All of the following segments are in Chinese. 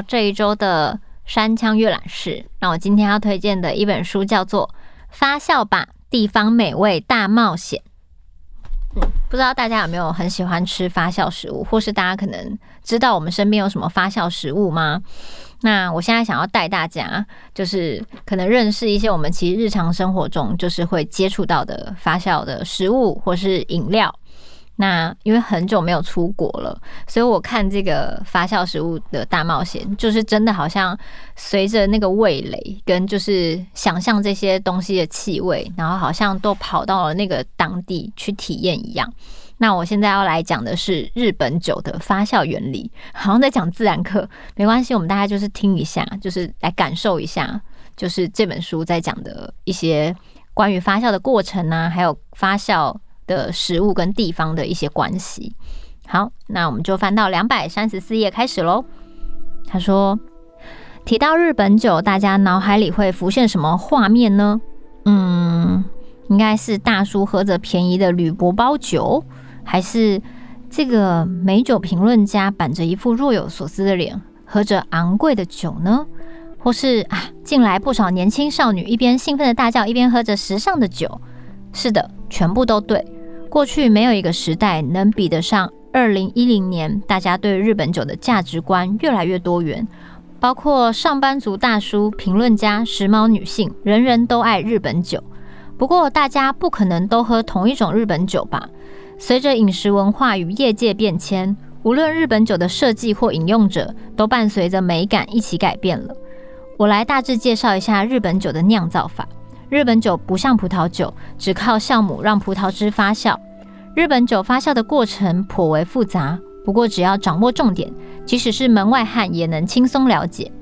这一周的山羌阅览室。那我今天要推荐的一本书叫做《发酵吧！地方美味大冒险》。嗯，不知道大家有没有很喜欢吃发酵食物，或是大家可能知道我们身边有什么发酵食物吗？那我现在想要带大家，就是可能认识一些我们其实日常生活中就是会接触到的发酵的食物或是饮料。那因为很久没有出国了，所以我看这个发酵食物的大冒险，就是真的好像随着那个味蕾跟就是想象这些东西的气味，然后好像都跑到了那个当地去体验一样。那我现在要来讲的是日本酒的发酵原理，好像在讲自然课，没关系，我们大家就是听一下，就是来感受一下，就是这本书在讲的一些关于发酵的过程啊，还有发酵。的食物跟地方的一些关系。好，那我们就翻到两百三十四页开始喽。他说，提到日本酒，大家脑海里会浮现什么画面呢？嗯，应该是大叔喝着便宜的铝箔包酒，还是这个美酒评论家板着一副若有所思的脸，喝着昂贵的酒呢？或是啊，进来不少年轻少女，一边兴奋的大叫，一边喝着时尚的酒？是的，全部都对。过去没有一个时代能比得上二零一零年，大家对日本酒的价值观越来越多元，包括上班族大叔、评论家、时髦女性，人人都爱日本酒。不过，大家不可能都喝同一种日本酒吧？随着饮食文化与业界变迁，无论日本酒的设计或饮用者，都伴随着美感一起改变了。我来大致介绍一下日本酒的酿造法。日本酒不像葡萄酒，只靠酵母让葡萄汁发酵。日本酒发酵的过程颇为复杂，不过只要掌握重点，即使是门外汉也能轻松了解。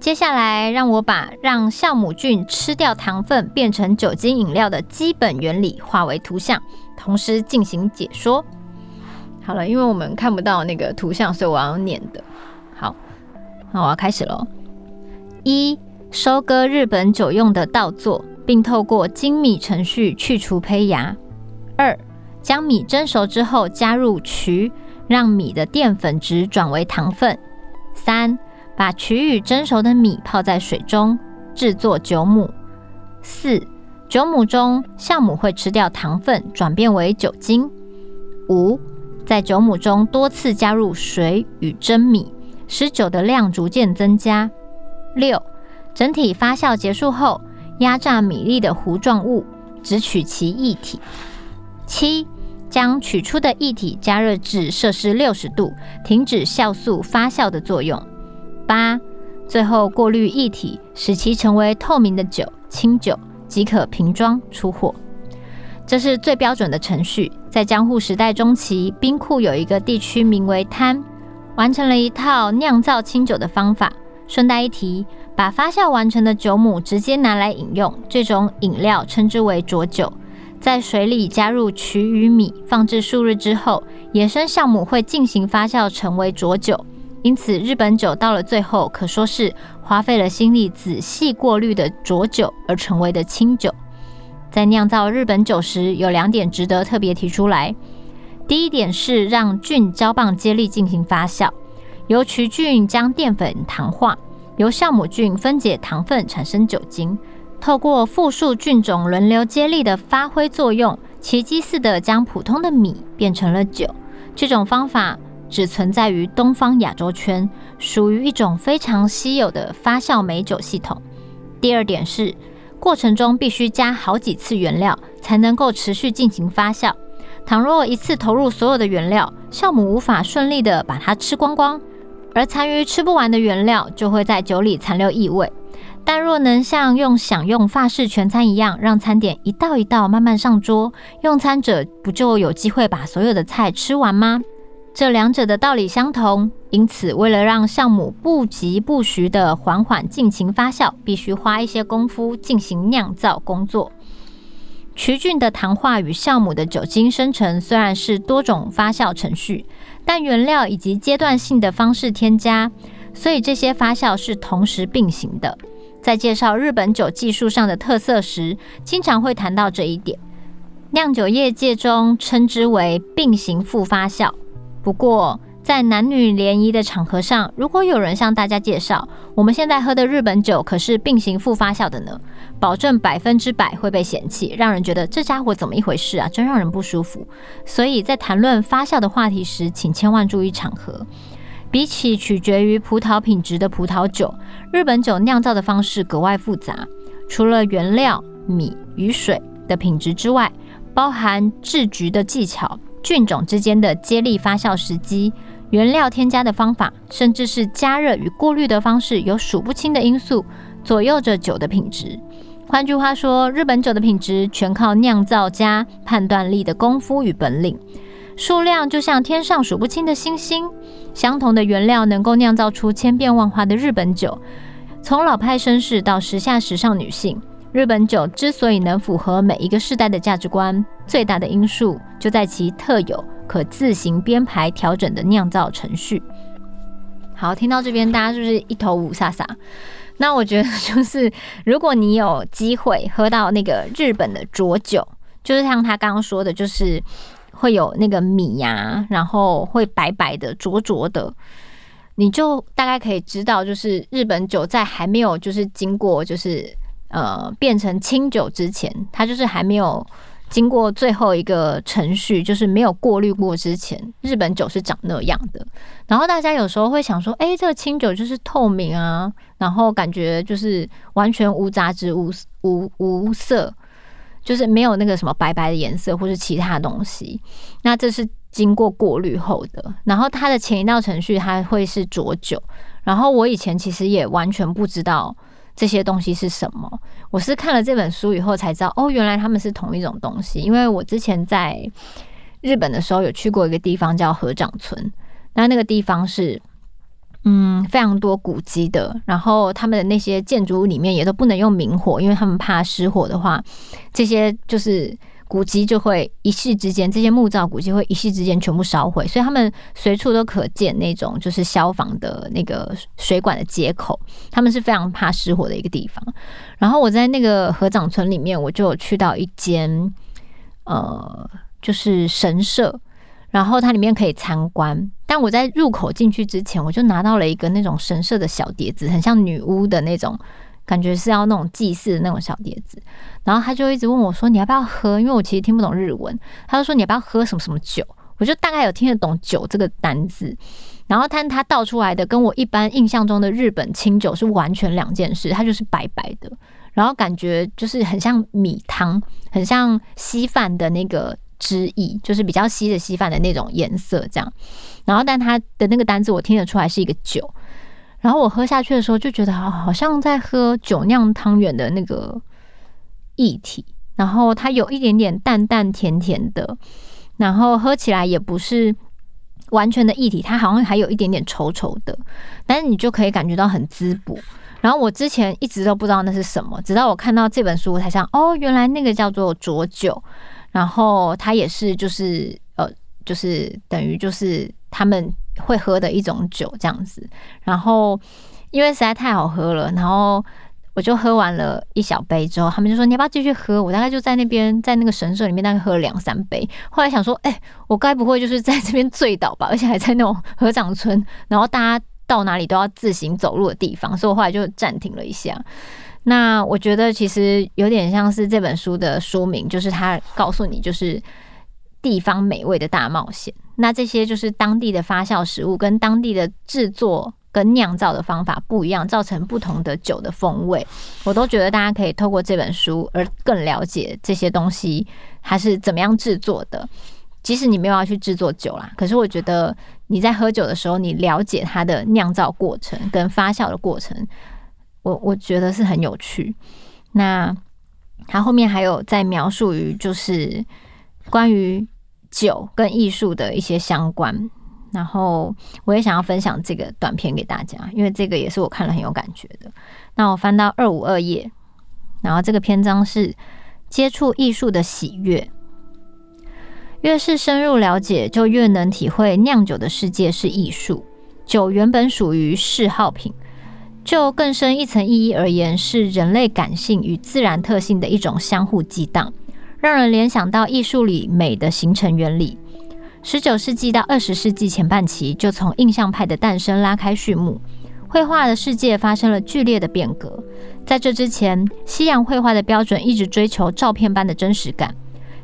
接下来，让我把让酵母菌吃掉糖分变成酒精饮料的基本原理化为图像，同时进行解说。好了，因为我们看不到那个图像，所以我要念的。好，那我要开始喽。一、收割日本酒用的稻作。并透过精密程序去除胚芽。二、将米蒸熟之后加入曲，让米的淀粉质转为糖分。三、把曲与蒸熟的米泡在水中，制作酒母。四、酒母中酵母会吃掉糖分，转变为酒精。五、在酒母中多次加入水与蒸米，使酒的量逐渐增加。六、整体发酵结束后。压榨米粒的糊状物，只取其液体。七，将取出的液体加热至摄氏六十度，停止酵素发酵的作用。八，最后过滤液体，使其成为透明的酒，清酒，即可瓶装出货。这是最标准的程序。在江户时代中期，兵库有一个地区名为滩，完成了一套酿造清酒的方法。顺带一提，把发酵完成的酒母直接拿来饮用，这种饮料称之为浊酒。在水里加入曲与米，放置数日之后，野生酵母会进行发酵，成为浊酒。因此，日本酒到了最后，可说是花费了心力仔细过滤的浊酒而成为的清酒。在酿造日本酒时，有两点值得特别提出来。第一点是让菌胶棒接力进行发酵。由曲菌将淀粉糖化，由酵母菌分解糖分产生酒精，透过复数菌种轮流接力的发挥作用，奇迹似的将普通的米变成了酒。这种方法只存在于东方亚洲圈，属于一种非常稀有的发酵美酒系统。第二点是，过程中必须加好几次原料，才能够持续进行发酵。倘若一次投入所有的原料，酵母无法顺利的把它吃光光。而残余吃不完的原料就会在酒里残留异味，但若能像用享用法式全餐一样，让餐点一道一道慢慢上桌，用餐者不就有机会把所有的菜吃完吗？这两者的道理相同，因此为了让酵母不疾不徐地缓缓尽情发酵，必须花一些功夫进行酿造工作。曲菌的糖化与酵母的酒精生成虽然是多种发酵程序。但原料以及阶段性的方式添加，所以这些发酵是同时并行的。在介绍日本酒技术上的特色时，经常会谈到这一点。酿酒业界中称之为并行复发酵。不过，在男女联谊的场合上，如果有人向大家介绍我们现在喝的日本酒可是并行副发酵的呢，保证百分之百会被嫌弃，让人觉得这家伙怎么一回事啊，真让人不舒服。所以在谈论发酵的话题时，请千万注意场合。比起取决于葡萄品质的葡萄酒，日本酒酿造的方式格外复杂，除了原料、米与水的品质之外，包含制橘的技巧、菌种之间的接力发酵时机。原料添加的方法，甚至是加热与过滤的方式，有数不清的因素左右着酒的品质。换句话说，日本酒的品质全靠酿造家判断力的功夫与本领。数量就像天上数不清的星星，相同的原料能够酿造出千变万化的日本酒。从老派绅士到时下时尚女性，日本酒之所以能符合每一个世代的价值观，最大的因素就在其特有。可自行编排调整的酿造程序。好，听到这边，大家是不是一头雾煞煞？那我觉得就是，如果你有机会喝到那个日本的浊酒，就是像他刚刚说的，就是会有那个米呀、然后会白白的、浊浊的，你就大概可以知道，就是日本酒在还没有就是经过就是呃变成清酒之前，它就是还没有。经过最后一个程序，就是没有过滤过之前，日本酒是长那样的。然后大家有时候会想说，哎，这个清酒就是透明啊，然后感觉就是完全无杂质、无无无色，就是没有那个什么白白的颜色或是其他东西。那这是经过过滤后的。然后它的前一道程序，它会是浊酒。然后我以前其实也完全不知道。这些东西是什么？我是看了这本书以后才知道，哦，原来他们是同一种东西。因为我之前在日本的时候有去过一个地方叫合掌村，那那个地方是嗯非常多古迹的，然后他们的那些建筑物里面也都不能用明火，因为他们怕失火的话，这些就是。古迹就会一夕之间，这些木造古迹会一夕之间全部烧毁，所以他们随处都可见那种就是消防的那个水管的接口，他们是非常怕失火的一个地方。然后我在那个河掌村里面，我就有去到一间呃，就是神社，然后它里面可以参观。但我在入口进去之前，我就拿到了一个那种神社的小碟子，很像女巫的那种。感觉是要那种祭祀的那种小碟子，然后他就一直问我说：“你要不要喝？”因为我其实听不懂日文，他就说：“你要不要喝什么什么酒？”我就大概有听得懂“酒”这个单字，然后但他倒出来的跟我一般印象中的日本清酒是完全两件事，它就是白白的，然后感觉就是很像米汤，很像稀饭的那个汁液，就是比较稀的稀饭的那种颜色这样，然后但他的那个单字我听得出来是一个酒。然后我喝下去的时候，就觉得好，好像在喝酒酿汤圆的那个液体。然后它有一点点淡淡甜甜的，然后喝起来也不是完全的液体，它好像还有一点点稠稠的。但是你就可以感觉到很滋补。然后我之前一直都不知道那是什么，直到我看到这本书，我才想哦，原来那个叫做浊酒。然后它也是就是呃，就是等于就是他们。会喝的一种酒这样子，然后因为实在太好喝了，然后我就喝完了一小杯之后，他们就说你要不要继续喝？我大概就在那边在那个神社里面大概喝了两三杯，后来想说，哎，我该不会就是在这边醉倒吧？而且还在那种合掌村，然后大家到哪里都要自行走路的地方，所以我后来就暂停了一下。那我觉得其实有点像是这本书的书名，就是他告诉你就是。地方美味的大冒险，那这些就是当地的发酵食物跟当地的制作跟酿造的方法不一样，造成不同的酒的风味。我都觉得大家可以透过这本书而更了解这些东西它是怎么样制作的。即使你没有要去制作酒啦，可是我觉得你在喝酒的时候，你了解它的酿造过程跟发酵的过程，我我觉得是很有趣。那它后面还有在描述于就是。关于酒跟艺术的一些相关，然后我也想要分享这个短片给大家，因为这个也是我看了很有感觉的。那我翻到二五二页，然后这个篇章是接触艺术的喜悦。越是深入了解，就越能体会酿酒的世界是艺术。酒原本属于嗜好品，就更深一层意义而言，是人类感性与自然特性的一种相互激荡。让人联想到艺术里美的形成原理。十九世纪到二十世纪前半期，就从印象派的诞生拉开序幕，绘画的世界发生了剧烈的变革。在这之前，西洋绘画的标准一直追求照片般的真实感，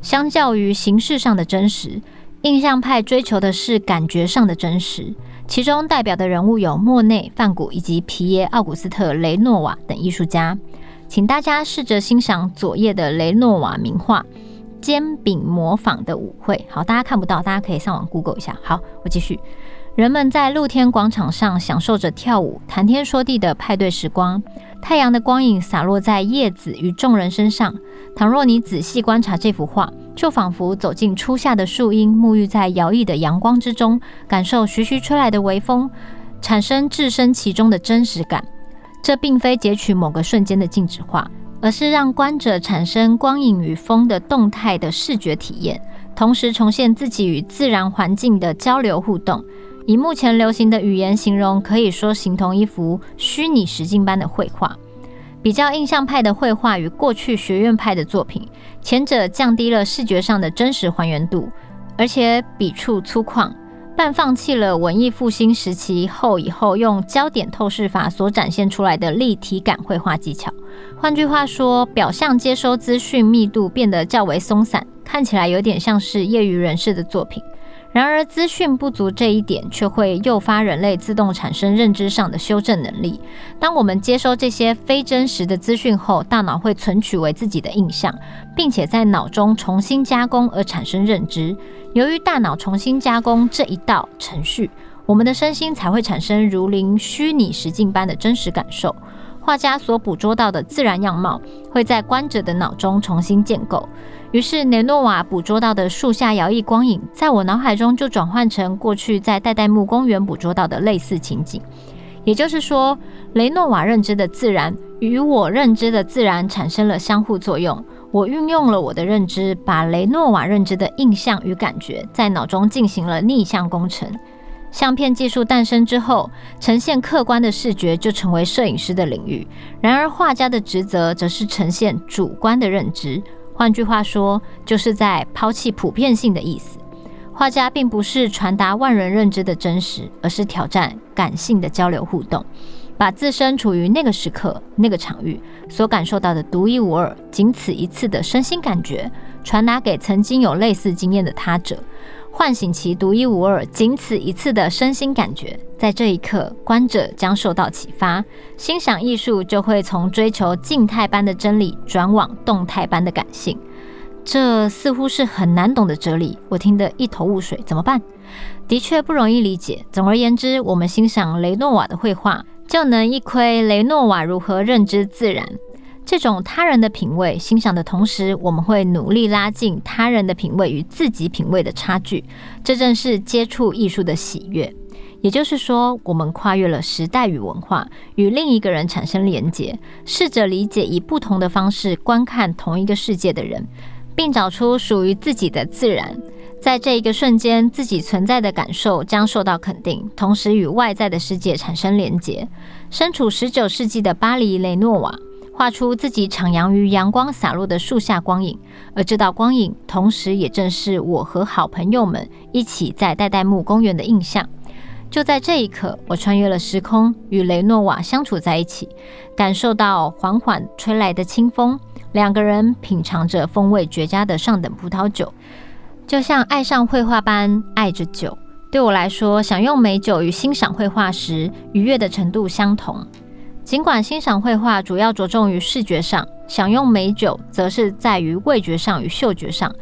相较于形式上的真实，印象派追求的是感觉上的真实。其中代表的人物有莫内、梵谷以及皮耶·奥古斯特·雷诺瓦等艺术家。请大家试着欣赏左叶的雷诺瓦名画《煎饼模仿的舞会》。好，大家看不到，大家可以上网 Google 一下。好，我继续。人们在露天广场上享受着跳舞、谈天说地的派对时光。太阳的光影洒落在叶子与众人身上。倘若你仔细观察这幅画，就仿佛走进初夏的树荫，沐浴在摇曳的阳光之中，感受徐徐吹来的微风，产生置身其中的真实感。这并非截取某个瞬间的静止画，而是让观者产生光影与风的动态的视觉体验，同时重现自己与自然环境的交流互动。以目前流行的语言形容，可以说形同一幅虚拟实境般的绘画。比较印象派的绘画与过去学院派的作品，前者降低了视觉上的真实还原度，而且笔触粗犷，半放弃了文艺复兴时期后以后用焦点透视法所展现出来的立体感绘画技巧。换句话说，表象接收资讯密度变得较为松散，看起来有点像是业余人士的作品。然而，资讯不足这一点却会诱发人类自动产生认知上的修正能力。当我们接收这些非真实的资讯后，大脑会存取为自己的印象，并且在脑中重新加工而产生认知。由于大脑重新加工这一道程序，我们的身心才会产生如临虚拟实境般的真实感受。画家所捕捉到的自然样貌会在观者的脑中重新建构。于是，雷诺瓦捕捉到的树下摇曳光影，在我脑海中就转换成过去在代代木公园捕捉到的类似情景。也就是说，雷诺瓦认知的自然与我认知的自然产生了相互作用。我运用了我的认知，把雷诺瓦认知的印象与感觉在脑中进行了逆向工程。相片技术诞生之后，呈现客观的视觉就成为摄影师的领域。然而，画家的职责则是呈现主观的认知。换句话说，就是在抛弃普遍性的意思。画家并不是传达万人认知的真实，而是挑战感性的交流互动，把自身处于那个时刻、那个场域所感受到的独一无二、仅此一次的身心感觉，传达给曾经有类似经验的他者。唤醒其独一无二、仅此一次的身心感觉，在这一刻，观者将受到启发，欣赏艺术就会从追求静态般的真理转往动态般的感性。这似乎是很难懂的哲理，我听得一头雾水，怎么办？的确不容易理解。总而言之，我们欣赏雷诺瓦的绘画，就能一窥雷诺瓦如何认知自然。这种他人的品味欣赏的同时，我们会努力拉近他人的品味与自己品味的差距。这正是接触艺术的喜悦。也就是说，我们跨越了时代与文化，与另一个人产生连结，试着理解以不同的方式观看同一个世界的人，并找出属于自己的自然。在这一个瞬间，自己存在的感受将受到肯定，同时与外在的世界产生连结。身处十九世纪的巴黎，雷诺瓦。画出自己徜徉于阳光洒落的树下光影，而这道光影，同时也正是我和好朋友们一起在代代木公园的印象。就在这一刻，我穿越了时空，与雷诺瓦相处在一起，感受到缓缓吹来的清风，两个人品尝着风味绝佳的上等葡萄酒，就像爱上绘画般爱着酒。对我来说，享用美酒与欣赏绘画时愉悦的程度相同。尽管欣赏绘画主要着重于视觉上，享用美酒则是在于味觉上与嗅觉上，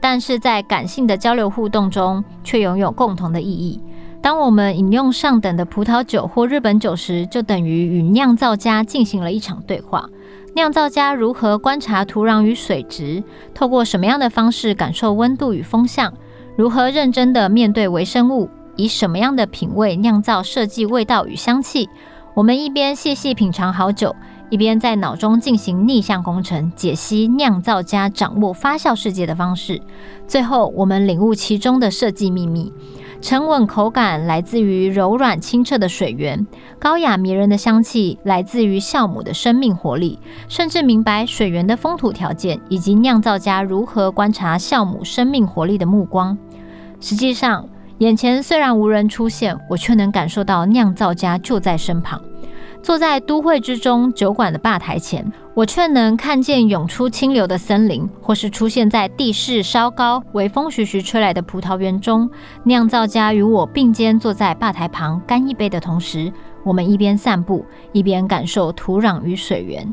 但是在感性的交流互动中却拥有共同的意义。当我们饮用上等的葡萄酒或日本酒时，就等于与酿造家进行了一场对话。酿造家如何观察土壤与水质，透过什么样的方式感受温度与风向，如何认真的面对微生物，以什么样的品味酿造设计味道与香气。我们一边细细品尝好酒，一边在脑中进行逆向工程，解析酿造家掌握发酵世界的方式。最后，我们领悟其中的设计秘密：沉稳口感来自于柔软清澈的水源，高雅迷人的香气来自于酵母的生命活力，甚至明白水源的风土条件以及酿造家如何观察酵母生命活力的目光。实际上，眼前虽然无人出现，我却能感受到酿造家就在身旁。坐在都会之中酒馆的吧台前，我却能看见涌出清流的森林，或是出现在地势稍高、微风徐徐吹来的葡萄园中。酿造家与我并肩坐在吧台旁，干一杯的同时，我们一边散步，一边感受土壤与水源。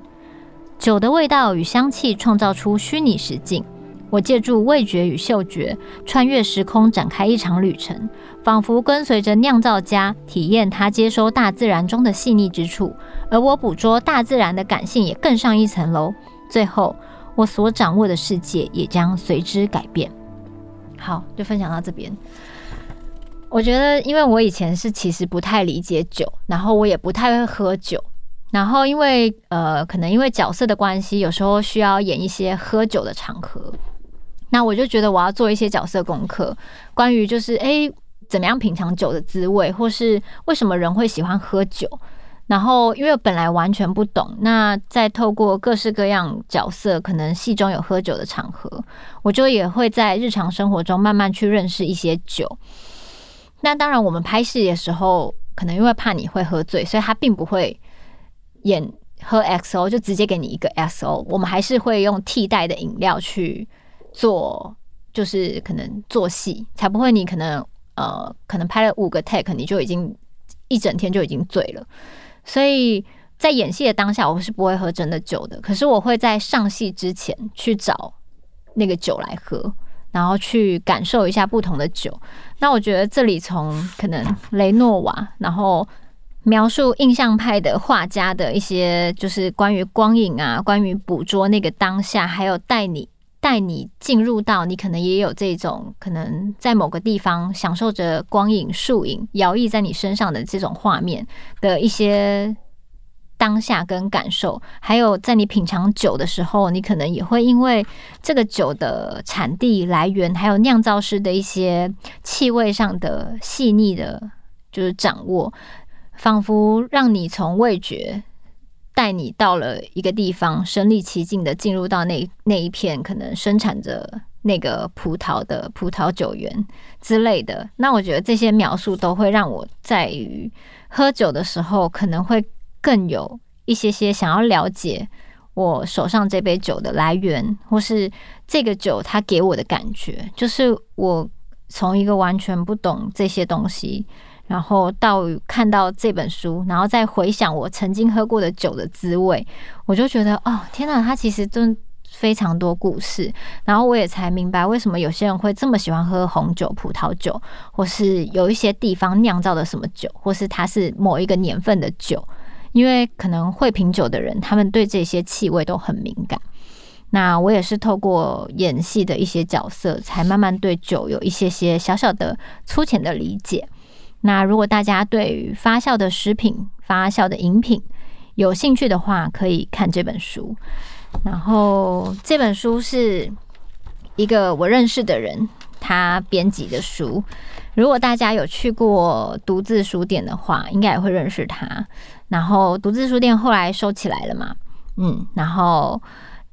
酒的味道与香气创造出虚拟实境。我借助味觉与嗅觉，穿越时空，展开一场旅程，仿佛跟随着酿造家，体验他接收大自然中的细腻之处，而我捕捉大自然的感性也更上一层楼。最后，我所掌握的世界也将随之改变。好，就分享到这边。我觉得，因为我以前是其实不太理解酒，然后我也不太会喝酒，然后因为呃，可能因为角色的关系，有时候需要演一些喝酒的场合。那我就觉得我要做一些角色功课，关于就是诶，怎么样品尝酒的滋味，或是为什么人会喜欢喝酒。然后因为本来完全不懂，那再透过各式各样角色，可能戏中有喝酒的场合，我就也会在日常生活中慢慢去认识一些酒。那当然，我们拍戏的时候，可能因为怕你会喝醉，所以他并不会演喝 XO，就直接给你一个 XO。我们还是会用替代的饮料去。做就是可能做戏，才不会你可能呃可能拍了五个 take，你就已经一整天就已经醉了。所以在演戏的当下，我是不会喝真的酒的。可是我会在上戏之前去找那个酒来喝，然后去感受一下不同的酒。那我觉得这里从可能雷诺瓦，然后描述印象派的画家的一些，就是关于光影啊，关于捕捉那个当下，还有带你。带你进入到你可能也有这种可能在某个地方享受着光影、树影摇曳在你身上的这种画面的一些当下跟感受，还有在你品尝酒的时候，你可能也会因为这个酒的产地来源，还有酿造师的一些气味上的细腻的，就是掌握，仿佛让你从味觉。带你到了一个地方，身临其境的进入到那那一片可能生产着那个葡萄的葡萄酒园之类的。那我觉得这些描述都会让我在于喝酒的时候，可能会更有一些些想要了解我手上这杯酒的来源，或是这个酒它给我的感觉，就是我从一个完全不懂这些东西。然后到看到这本书，然后再回想我曾经喝过的酒的滋味，我就觉得哦，天哪，它其实真非常多故事。然后我也才明白为什么有些人会这么喜欢喝红酒、葡萄酒，或是有一些地方酿造的什么酒，或是它是某一个年份的酒，因为可能会品酒的人，他们对这些气味都很敏感。那我也是透过演戏的一些角色，才慢慢对酒有一些些小小的粗浅的理解。那如果大家对于发酵的食品、发酵的饮品有兴趣的话，可以看这本书。然后这本书是一个我认识的人他编辑的书。如果大家有去过独自书店的话，应该也会认识他。然后独自书店后来收起来了嘛？嗯，然后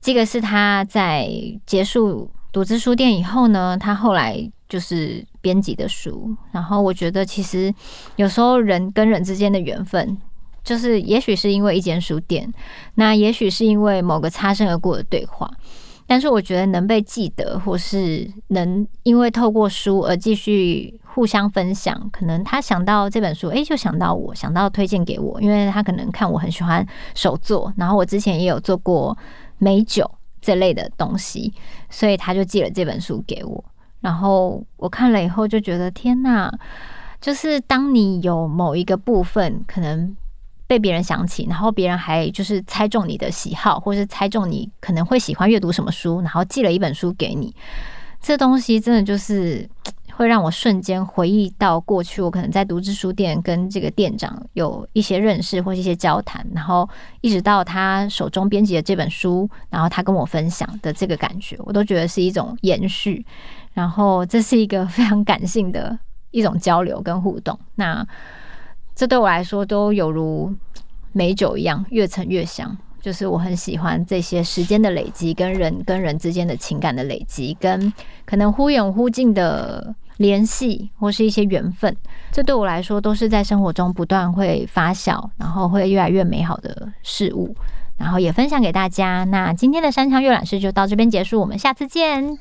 这个是他在结束独自书店以后呢，他后来就是。编辑的书，然后我觉得其实有时候人跟人之间的缘分，就是也许是因为一间书店，那也许是因为某个擦身而过的对话，但是我觉得能被记得，或是能因为透过书而继续互相分享，可能他想到这本书，诶，就想到我，想到推荐给我，因为他可能看我很喜欢手作，然后我之前也有做过美酒这类的东西，所以他就寄了这本书给我。然后我看了以后就觉得天呐，就是当你有某一个部分可能被别人想起，然后别人还就是猜中你的喜好，或是猜中你可能会喜欢阅读什么书，然后寄了一本书给你，这东西真的就是 会让我瞬间回忆到过去，我可能在独自书店跟这个店长有一些认识或是一些交谈，然后一直到他手中编辑的这本书，然后他跟我分享的这个感觉，我都觉得是一种延续。然后这是一个非常感性的一种交流跟互动，那这对我来说都有如美酒一样，越陈越香。就是我很喜欢这些时间的累积，跟人跟人之间的情感的累积，跟可能忽远忽近的联系或是一些缘分，这对我来说都是在生活中不断会发酵，然后会越来越美好的事物，然后也分享给大家。那今天的山墙阅览室就到这边结束，我们下次见。